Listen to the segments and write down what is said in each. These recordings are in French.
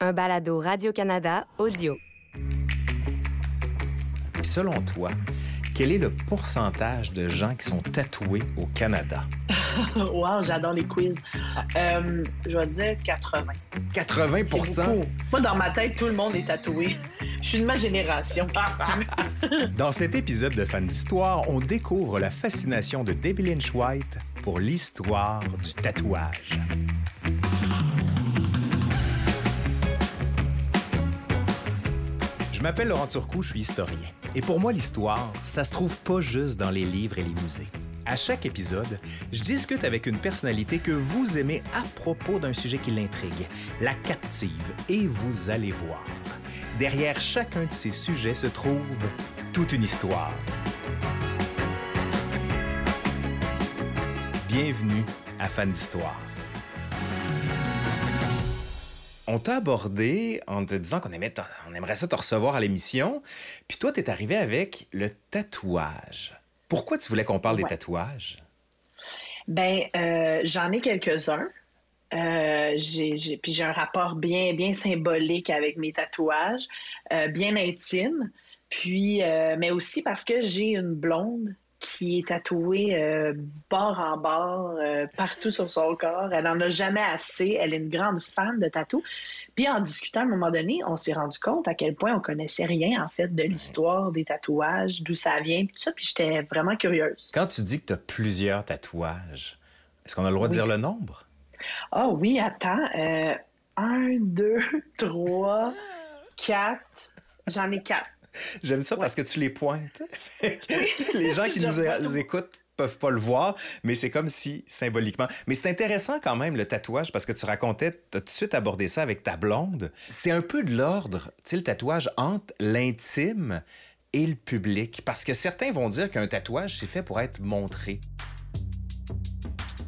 un balado Radio-Canada audio. Selon toi, quel est le pourcentage de gens qui sont tatoués au Canada? wow, j'adore les quiz. Euh, je vais dire 80. 80% Moi, dans ma tête, tout le monde est tatoué. Je suis de ma génération. Dans cet épisode de Fan d'Histoire, on découvre la fascination de Debbie Lynch White pour l'histoire du tatouage. Je m'appelle Laurent Turcou, je suis historien. Et pour moi, l'histoire, ça se trouve pas juste dans les livres et les musées. À chaque épisode, je discute avec une personnalité que vous aimez à propos d'un sujet qui l'intrigue, la captive, et vous allez voir. Derrière chacun de ces sujets se trouve toute une histoire. Bienvenue à Fan d'Histoire. On t'a abordé en te disant qu'on on aimerait ça te recevoir à l'émission, puis toi, tu es arrivé avec le tatouage. Pourquoi tu voulais qu'on parle des tatouages? Ben, euh, j'en ai quelques-uns. Euh, j'ai, puis j'ai un rapport bien, bien symbolique avec mes tatouages, euh, bien intime. Puis, mais aussi parce que j'ai une blonde qui est tatouée bord en bord partout sur son corps. Elle n'en a jamais assez. Elle est une grande fan de tatou. Puis en discutant à un moment donné, on s'est rendu compte à quel point on connaissait rien en fait de l'histoire des tatouages, d'où ça vient, tout ça. Puis j'étais vraiment curieuse. Quand tu dis que tu as plusieurs tatouages, est-ce qu'on a le droit de dire le nombre? Ah oui, attends. Euh, un, deux, trois, quatre. J'en ai quatre. J'aime ça parce que tu les pointes. les gens qui nous écoutent peuvent pas le voir, mais c'est comme si symboliquement. Mais c'est intéressant quand même le tatouage parce que tu racontais, tu as tout de suite abordé ça avec ta blonde. C'est un peu de l'ordre, tu sais, le tatouage entre l'intime et le public parce que certains vont dire qu'un tatouage c'est fait pour être montré.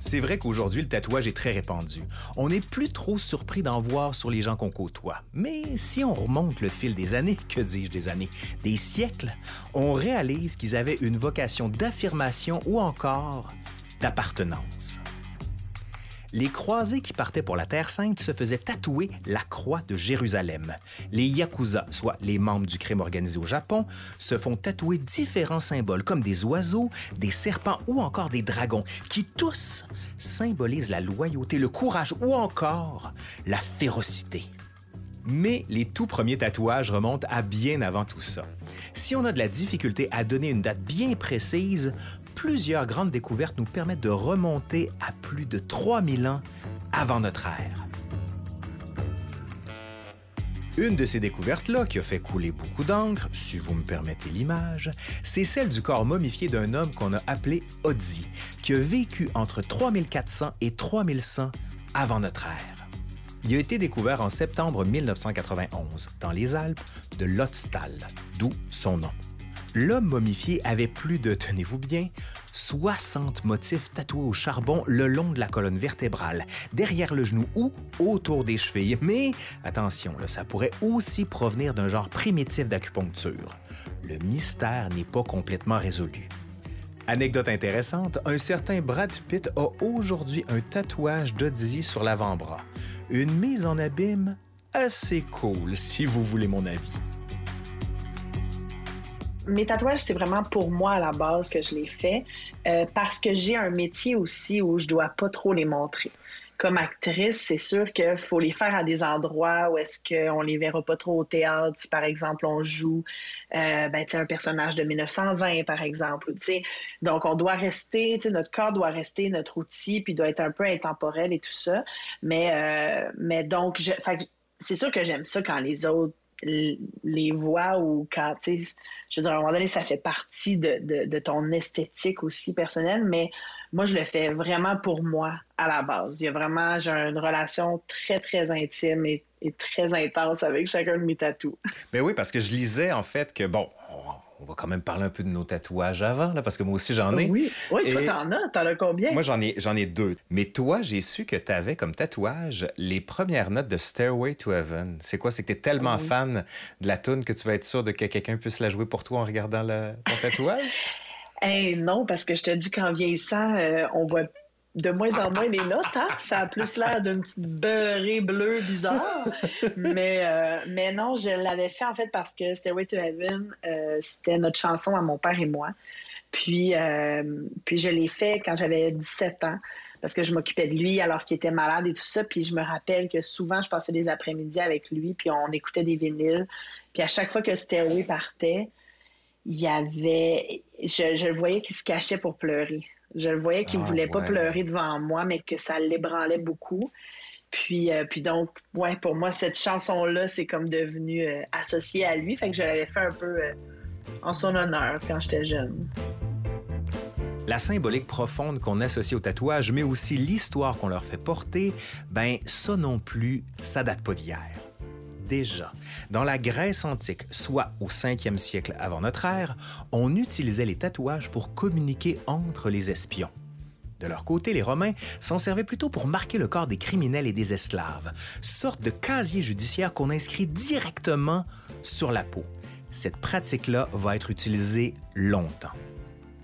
C'est vrai qu'aujourd'hui, le tatouage est très répandu. On n'est plus trop surpris d'en voir sur les gens qu'on côtoie. Mais si on remonte le fil des années, que dis-je des années, des siècles, on réalise qu'ils avaient une vocation d'affirmation ou encore d'appartenance. Les croisés qui partaient pour la Terre Sainte se faisaient tatouer la croix de Jérusalem. Les Yakuza, soit les membres du crime organisé au Japon, se font tatouer différents symboles comme des oiseaux, des serpents ou encore des dragons, qui tous symbolisent la loyauté, le courage ou encore la férocité. Mais les tout premiers tatouages remontent à bien avant tout ça. Si on a de la difficulté à donner une date bien précise, plusieurs grandes découvertes nous permettent de remonter à plus de 3000 ans avant notre ère. Une de ces découvertes-là, qui a fait couler beaucoup d'encre, si vous me permettez l'image, c'est celle du corps momifié d'un homme qu'on a appelé Odzi, qui a vécu entre 3400 et 3100 avant notre ère. Il a été découvert en septembre 1991 dans les Alpes de Lotstal, d'où son nom. L'homme momifié avait plus de, tenez-vous bien, 60 motifs tatoués au charbon le long de la colonne vertébrale, derrière le genou ou autour des chevilles. Mais attention, ça pourrait aussi provenir d'un genre primitif d'acupuncture. Le mystère n'est pas complètement résolu. Anecdote intéressante, un certain Brad Pitt a aujourd'hui un tatouage d'Odzi sur l'avant-bras. Une mise en abîme assez cool, si vous voulez mon avis mes tatouages, c'est vraiment pour moi à la base que je les fais euh, parce que j'ai un métier aussi où je dois pas trop les montrer. Comme actrice, c'est sûr qu'il faut les faire à des endroits où est-ce qu'on les verra pas trop au théâtre. Si par exemple on joue euh, ben, un personnage de 1920, par exemple. Donc on doit rester, notre corps doit rester notre outil, puis doit être un peu intemporel et tout ça. Mais, euh, mais donc, c'est sûr que j'aime ça quand les autres les voix ou quand, tu sais, je veux dire, à un moment donné, ça fait partie de, de, ton esthétique aussi personnelle, mais moi, je le fais vraiment pour moi à la base. Il y a vraiment, j'ai une relation très, très intime et, très intense avec chacun de mes tatous. Mais ben oui, parce que je lisais, en fait, que, bon, on va quand même parler un peu de nos tatouages avant, là, parce que moi aussi j'en ai. Oui, oui toi t'en as. T'en as combien? Moi j'en ai, j'en ai deux. Mais toi, j'ai su que tu avais comme tatouage les premières notes de Stairway to Heaven. C'est quoi? C'est que tu es tellement fan de la tune que tu vas être sûr de que quelqu'un puisse la jouer pour toi en regardant le, ton tatouage? Eh non, parce que je te dis qu'en vieillissant, euh, on voit de moins en moins les notes. Hein? Ça a plus l'air d'une petite beurrée bleue bizarre. mais, euh, mais non, je l'avais fait en fait parce que Stairway to Heaven, euh, c'était notre chanson à mon père et moi. Puis, euh, puis je l'ai fait quand j'avais 17 ans parce que je m'occupais de lui alors qu'il était malade et tout ça. Puis je me rappelle que souvent, je passais des après-midi avec lui, puis on écoutait des vinyles. Puis à chaque fois que Stairway partait, il y avait... Je, je le voyais qu'il se cachait pour pleurer. Je le voyais qu'il ne ah, voulait pas pleurer devant moi, mais que ça l'ébranlait beaucoup. Puis, euh, puis donc, ouais, pour moi, cette chanson-là, c'est comme devenu euh, associé à lui. Fait que je l'avais fait un peu euh, en son honneur quand j'étais jeune. La symbolique profonde qu'on associe au tatouage, mais aussi l'histoire qu'on leur fait porter, ben ça non plus, ça date pas d'hier déjà. Dans la Grèce antique, soit au 5e siècle avant notre ère, on utilisait les tatouages pour communiquer entre les espions. De leur côté, les Romains s'en servaient plutôt pour marquer le corps des criminels et des esclaves, sorte de casier judiciaire qu'on inscrit directement sur la peau. Cette pratique-là va être utilisée longtemps.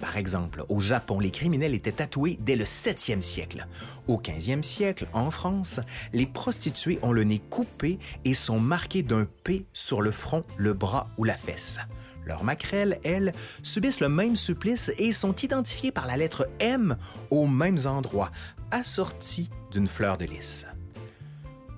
Par exemple, au Japon, les criminels étaient tatoués dès le 7e siècle. Au 15e siècle, en France, les prostituées ont le nez coupé et sont marquées d'un P sur le front, le bras ou la fesse. Leurs maquerelles, elles, subissent le même supplice et sont identifiées par la lettre M aux mêmes endroits, assorties d'une fleur de lys.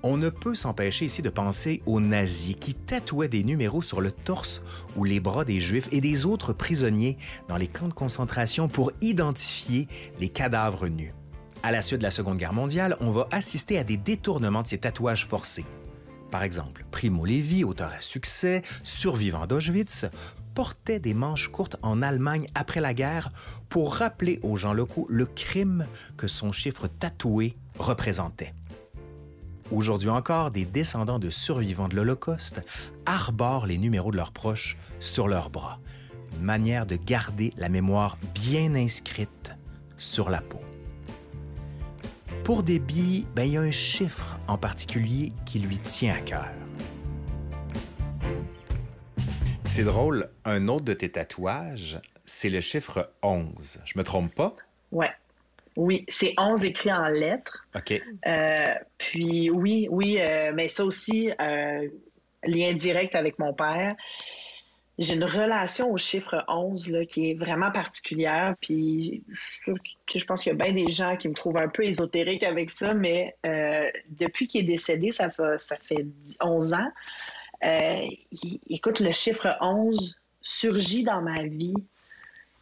On ne peut s'empêcher ici de penser aux nazis qui tatouaient des numéros sur le torse ou les bras des Juifs et des autres prisonniers dans les camps de concentration pour identifier les cadavres nus. À la suite de la Seconde Guerre mondiale, on va assister à des détournements de ces tatouages forcés. Par exemple, Primo Levi, auteur à succès, survivant d'Auschwitz, portait des manches courtes en Allemagne après la guerre pour rappeler aux gens locaux le crime que son chiffre tatoué représentait. Aujourd'hui encore, des descendants de survivants de l'Holocauste arborent les numéros de leurs proches sur leurs bras. Une manière de garder la mémoire bien inscrite sur la peau. Pour Debbie, ben, il y a un chiffre en particulier qui lui tient à cœur. C'est drôle, un autre de tes tatouages, c'est le chiffre 11. Je me trompe pas? Ouais. Oui, c'est 11 écrits en lettres. OK. Euh, puis oui, oui, euh, mais ça aussi, euh, lien direct avec mon père. J'ai une relation au chiffre 11 là, qui est vraiment particulière. Puis je, je pense qu'il y a bien des gens qui me trouvent un peu ésotérique avec ça, mais depuis qu'il est décédé, ça fait, ça fait 11 ans. écoute, le chiffre 11 surgit dans ma vie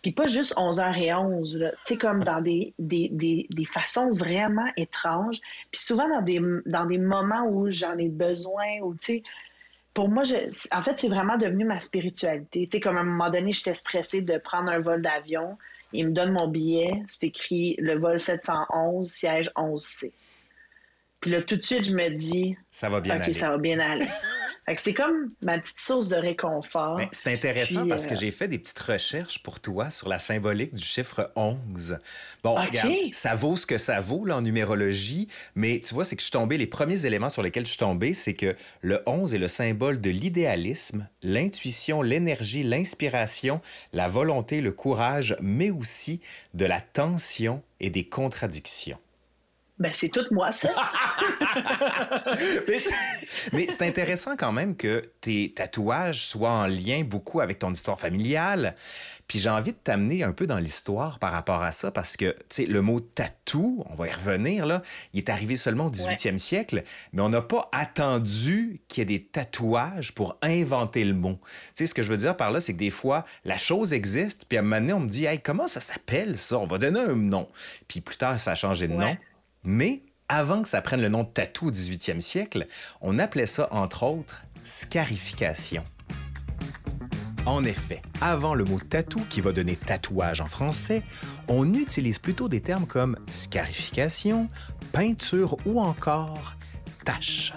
puis pas juste 11h11, tu sais, comme dans des, des, des, des, façons vraiment étranges. Puis souvent dans des, dans des moments où j'en ai besoin, ou tu sais, pour moi, je, en fait, c'est vraiment devenu ma spiritualité. Tu sais, comme à un moment donné, j'étais stressée de prendre un vol d'avion. Il me donne mon billet, c'est écrit le vol 711, siège 11C. Puis là, tout de suite, je me dis, ça va bien ça va bien aller. c'est comme ma petite source de réconfort. C'est intéressant parce que euh, j'ai fait des petites recherches pour toi sur la symbolique du chiffre 11. Bon, regarde, ça vaut ce que ça vaut là, en numérologie, mais tu vois, c'est que je suis tombé, les premiers éléments sur lesquels je suis tombé, c'est que le 11 est le symbole de l'idéalisme, l'intuition, l'énergie, l'inspiration, la volonté, le courage, mais aussi de la tension et des contradictions. Ben, c'est tout moi, ça. mais c'est intéressant quand même que tes tatouages soient en lien beaucoup avec ton histoire familiale. Puis j'ai envie de t'amener un peu dans l'histoire par rapport à ça, parce que, tu sais, le mot tatou, on va y revenir, là, il est arrivé seulement au 18e siècle, mais on n'a pas attendu qu'il y ait des tatouages pour inventer le mot. Tu sais, ce que je veux dire par là, c'est que des fois, la chose existe, puis à un moment donné, on me dit, hey, comment ça s'appelle ça? On va donner un nom. Puis plus tard, ça a changé de nom. Mais avant que ça prenne le nom de tatou au 18e siècle, on appelait ça, entre autres, scarification. En effet, avant le mot tatou qui va donner tatouage en français, on utilise plutôt des termes comme scarification, peinture ou encore tache.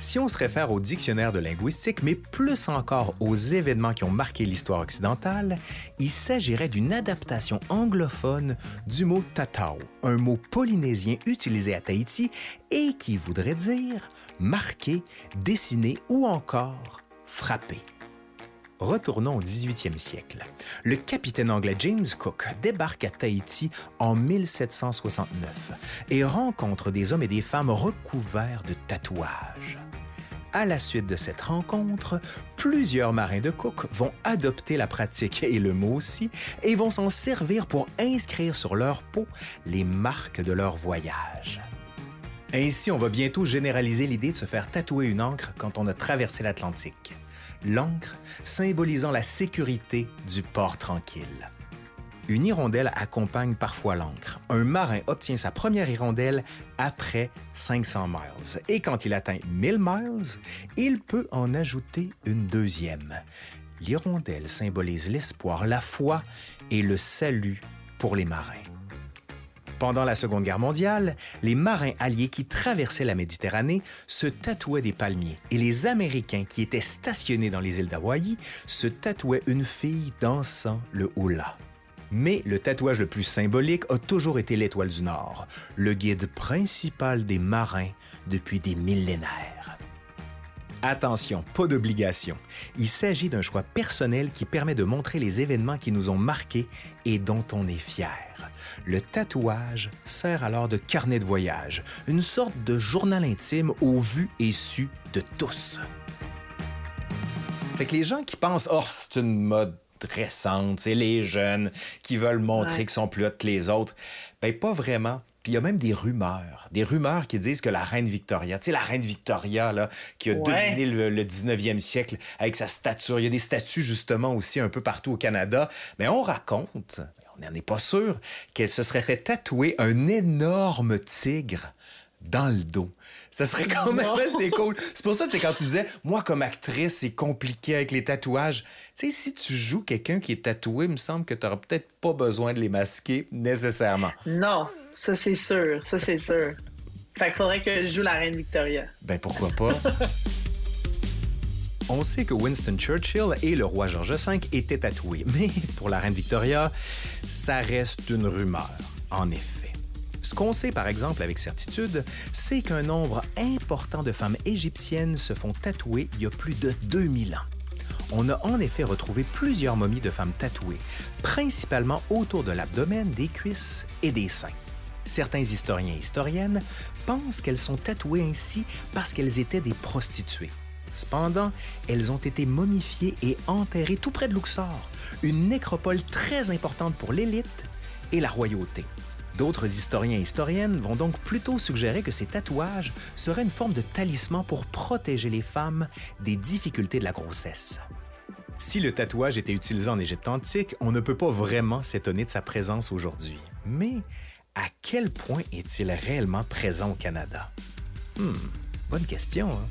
Si on se réfère au dictionnaire de linguistique, mais plus encore aux événements qui ont marqué l'histoire occidentale, il s'agirait d'une adaptation anglophone du mot tatao, un mot polynésien utilisé à Tahiti et qui voudrait dire marquer, dessiner ou encore frapper. Retournons au 18e siècle. Le capitaine anglais James Cook débarque à Tahiti en 1769 et rencontre des hommes et des femmes recouverts de tatouages. À la suite de cette rencontre, plusieurs marins de Cook vont adopter la pratique et le mot aussi et vont s'en servir pour inscrire sur leur peau les marques de leur voyage. Ainsi, on va bientôt généraliser l'idée de se faire tatouer une encre quand on a traversé l'Atlantique. L'encre symbolisant la sécurité du port tranquille. Une hirondelle accompagne parfois l'encre. Un marin obtient sa première hirondelle après 500 miles. Et quand il atteint 1000 miles, il peut en ajouter une deuxième. L'hirondelle symbolise l'espoir, la foi et le salut pour les marins. Pendant la Seconde Guerre mondiale, les marins alliés qui traversaient la Méditerranée se tatouaient des palmiers et les Américains qui étaient stationnés dans les îles d'Hawaï se tatouaient une fille dansant le hula. Mais le tatouage le plus symbolique a toujours été l'étoile du Nord, le guide principal des marins depuis des millénaires. Attention, pas d'obligation. Il s'agit d'un choix personnel qui permet de montrer les événements qui nous ont marqués et dont on est fier. Le tatouage sert alors de carnet de voyage, une sorte de journal intime au vu et su de tous. Fait que les gens qui pensent, oh, c'est une mode récente, c'est les jeunes qui veulent montrer qu'ils sont plus hauts que les autres, ben pas vraiment. Puis il y a même des rumeurs, des rumeurs qui disent que la reine Victoria, tu sais, la reine Victoria, là, qui a dominé le, 19e siècle avec sa stature, il y a des statues justement aussi un peu partout au Canada, mais on raconte, on n'en est pas sûr, qu'elle se serait fait tatouer un énorme tigre dans le dos. Ça serait quand même assez cool. C'est pour ça, que quand tu disais, moi, comme actrice, c'est compliqué avec les tatouages. Tu sais, si tu joues quelqu'un qui est tatoué, il me semble que tu n'auras peut-être pas besoin de les masquer nécessairement. Non, ça, c'est sûr. Ça, c'est sûr. Fait qu'il faudrait que je joue la reine Victoria. Ben, pourquoi pas? On sait que Winston Churchill et le roi George V étaient tatoués, mais pour la reine Victoria, ça reste une rumeur, en effet. Ce qu'on sait par exemple avec certitude, c'est qu'un nombre important de femmes égyptiennes se font tatouer il y a plus de 2000 ans. On a en effet retrouvé plusieurs momies de femmes tatouées, principalement autour de l'abdomen, des cuisses et des seins. Certains historiens et historiennes pensent qu'elles sont tatouées ainsi parce qu'elles étaient des prostituées. Cependant, elles ont été momifiées et enterrées tout près de Luxor, une nécropole très importante pour l'élite et la royauté. D'autres historiens et historiennes vont donc plutôt suggérer que ces tatouages seraient une forme de talisman pour protéger les femmes des difficultés de la grossesse. Si le tatouage était utilisé en Égypte antique, on ne peut pas vraiment s'étonner de sa présence aujourd'hui. Mais à quel point est-il réellement présent au Canada? Hmm, bonne question. Hein?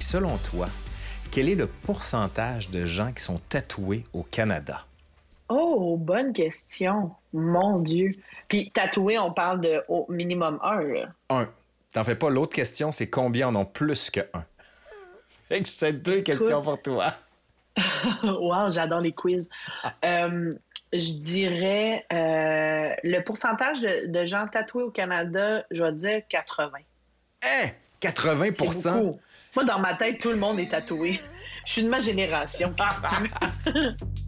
selon toi, quel est le pourcentage de gens qui sont tatoués au Canada? Oh, bonne question. Mon Dieu. Puis tatoué, on parle de au minimum un. Là. Un. T'en fais pas. L'autre question, c'est combien en ont plus que un? Fait que c'est deux questions pour toi. wow, j'adore les quiz. Euh, je dirais euh, le pourcentage de, gens tatoués au Canada, je vais dire 80. Hein? 80% Moi, dans ma tête, tout le monde est tatoué. Je suis de ma génération.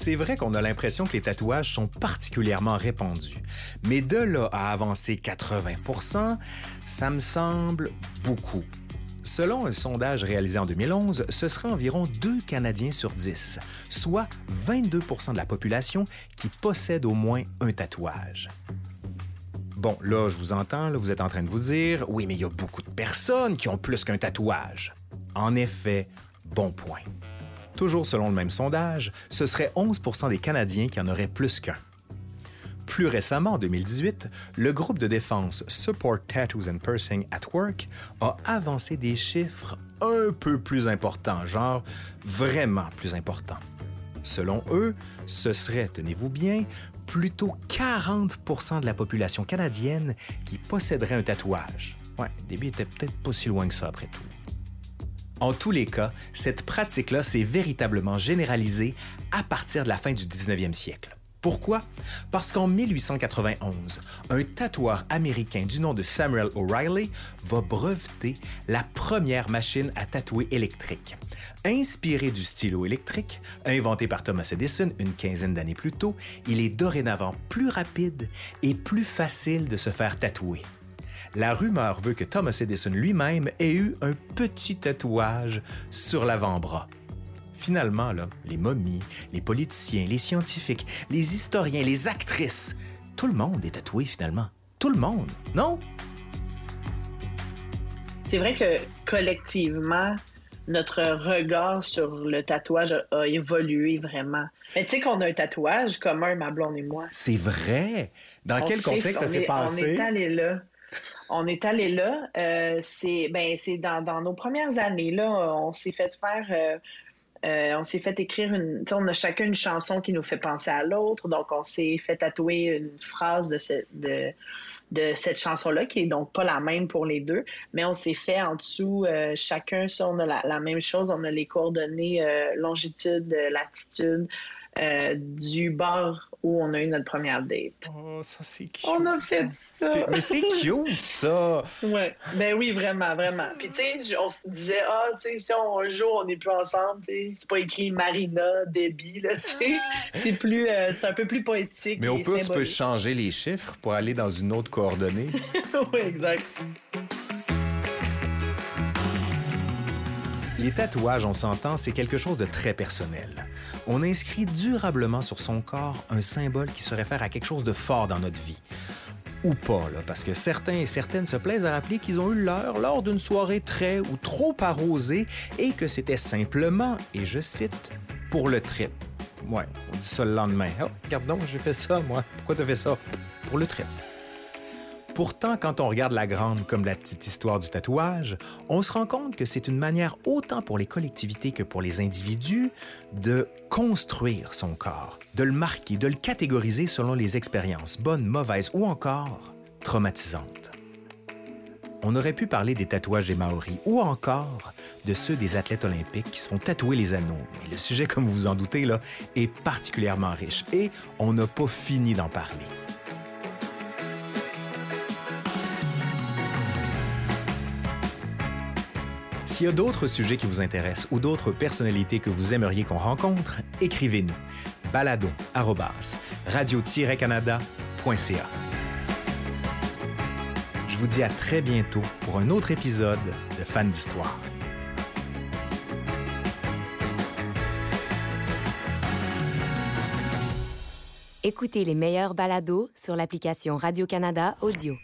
C'est vrai qu'on a l'impression que les tatouages sont particulièrement répandus, mais de là à avancer 80% ça me semble beaucoup. Selon un sondage réalisé en 2011, ce serait environ 2 Canadiens sur 10, soit 22% de la population qui possède au moins un tatouage. Bon, là, je vous entends, vous êtes en train de vous dire, oui, mais il y a beaucoup de personnes qui ont plus qu'un tatouage. En effet, bon point. Toujours selon le même sondage, ce serait 11% des Canadiens qui en auraient plus qu'un. Plus récemment, en 2018, le groupe de défense Support Tattoos and Pursing at Work a avancé des chiffres un peu plus importants, genre vraiment plus importants. Selon eux, ce serait, tenez-vous bien, plutôt 40% de la population canadienne qui posséderait un tatouage. Ouais, le début était peut-être pas si loin que ça après tout. En tous les cas, cette pratique-là s'est véritablement généralisée à partir de la fin du 19e siècle. Pourquoi? Parce qu'en 1891, un tatoueur américain du nom de Samuel O'Reilly va breveter la première machine à tatouer électrique. Inspiré du stylo électrique, inventé par Thomas Edison une quinzaine d'années plus tôt, il est dorénavant plus rapide et plus facile de se faire tatouer. La rumeur veut que Thomas Edison lui-même ait eu un petit tatouage sur l'avant-bras. Finalement, là, les momies, les politiciens, les scientifiques, les historiens, les actrices, tout le monde est tatoué finalement. Tout le monde, non? C'est vrai que collectivement, notre regard sur le tatouage a, évolué vraiment. Mais tu sais qu'on a un tatouage commun, ma blonde et moi. C'est vrai. Dans quel contexte ça s'est passé? On est allé là. On est allé là. Euh, c'est ben, dans, dans, nos premières années. Là, on s'est fait faire euh, euh, on s'est fait écrire une. On a chacun une chanson qui nous fait penser à l'autre. Donc, on s'est fait tatouer une phrase de, de, de cette chanson-là, qui est donc pas la même pour les deux. Mais on s'est fait en dessous, chacun, ça, on a la, même chose. On a les coordonnées longitude, latitude du bord où on a eu notre première date. Oh, ça, c'est cute. On a fait ça. Mais c'est cute, ça. ouais. Ben oui, vraiment, vraiment. Puis, tu sais, on se disait, ah, tu sais, si on, un jour on n'est plus ensemble, tu sais, c'est pas écrit Marina, Debbie, là, tu sais. c'est plus, euh, c'est un peu plus poétique. Mais au pire, tu peux changer les chiffres pour aller dans une autre coordonnée. oui, exact. Les tatouages, on s'entend, c'est quelque chose de très personnel. On inscrit durablement sur son corps un symbole qui se réfère à quelque chose de fort dans notre vie. Ou pas, parce que certains et certaines se plaisent à rappeler qu'ils ont eu l'heure lors d'une soirée très ou trop arrosée et que c'était simplement, et je cite, pour le trip. Ouais, on dit ça le lendemain. Oh, regarde donc, j'ai fait ça, moi. Pourquoi t'as fait ça? Pour le trip. Pourtant, quand on regarde la grande comme la petite histoire du tatouage, on se rend compte que c'est une manière autant pour les collectivités que pour les individus de construire son corps, de le marquer, de le catégoriser selon les expériences, bonnes, mauvaises ou encore traumatisantes. On aurait pu parler des tatouages des Maoris ou encore de ceux des athlètes olympiques qui se font tatouer les anneaux. Mais le sujet, comme vous vous en doutez, est particulièrement riche et on n'a pas fini d'en parler. S'il y a d'autres sujets qui vous intéressent ou d'autres personnalités que vous aimeriez qu'on rencontre, écrivez-nous. balado radio-canada.ca. Je vous dis à très bientôt pour un autre épisode de Fans d'Histoire. Écoutez les meilleurs balados sur l'application Radio-Canada Audio.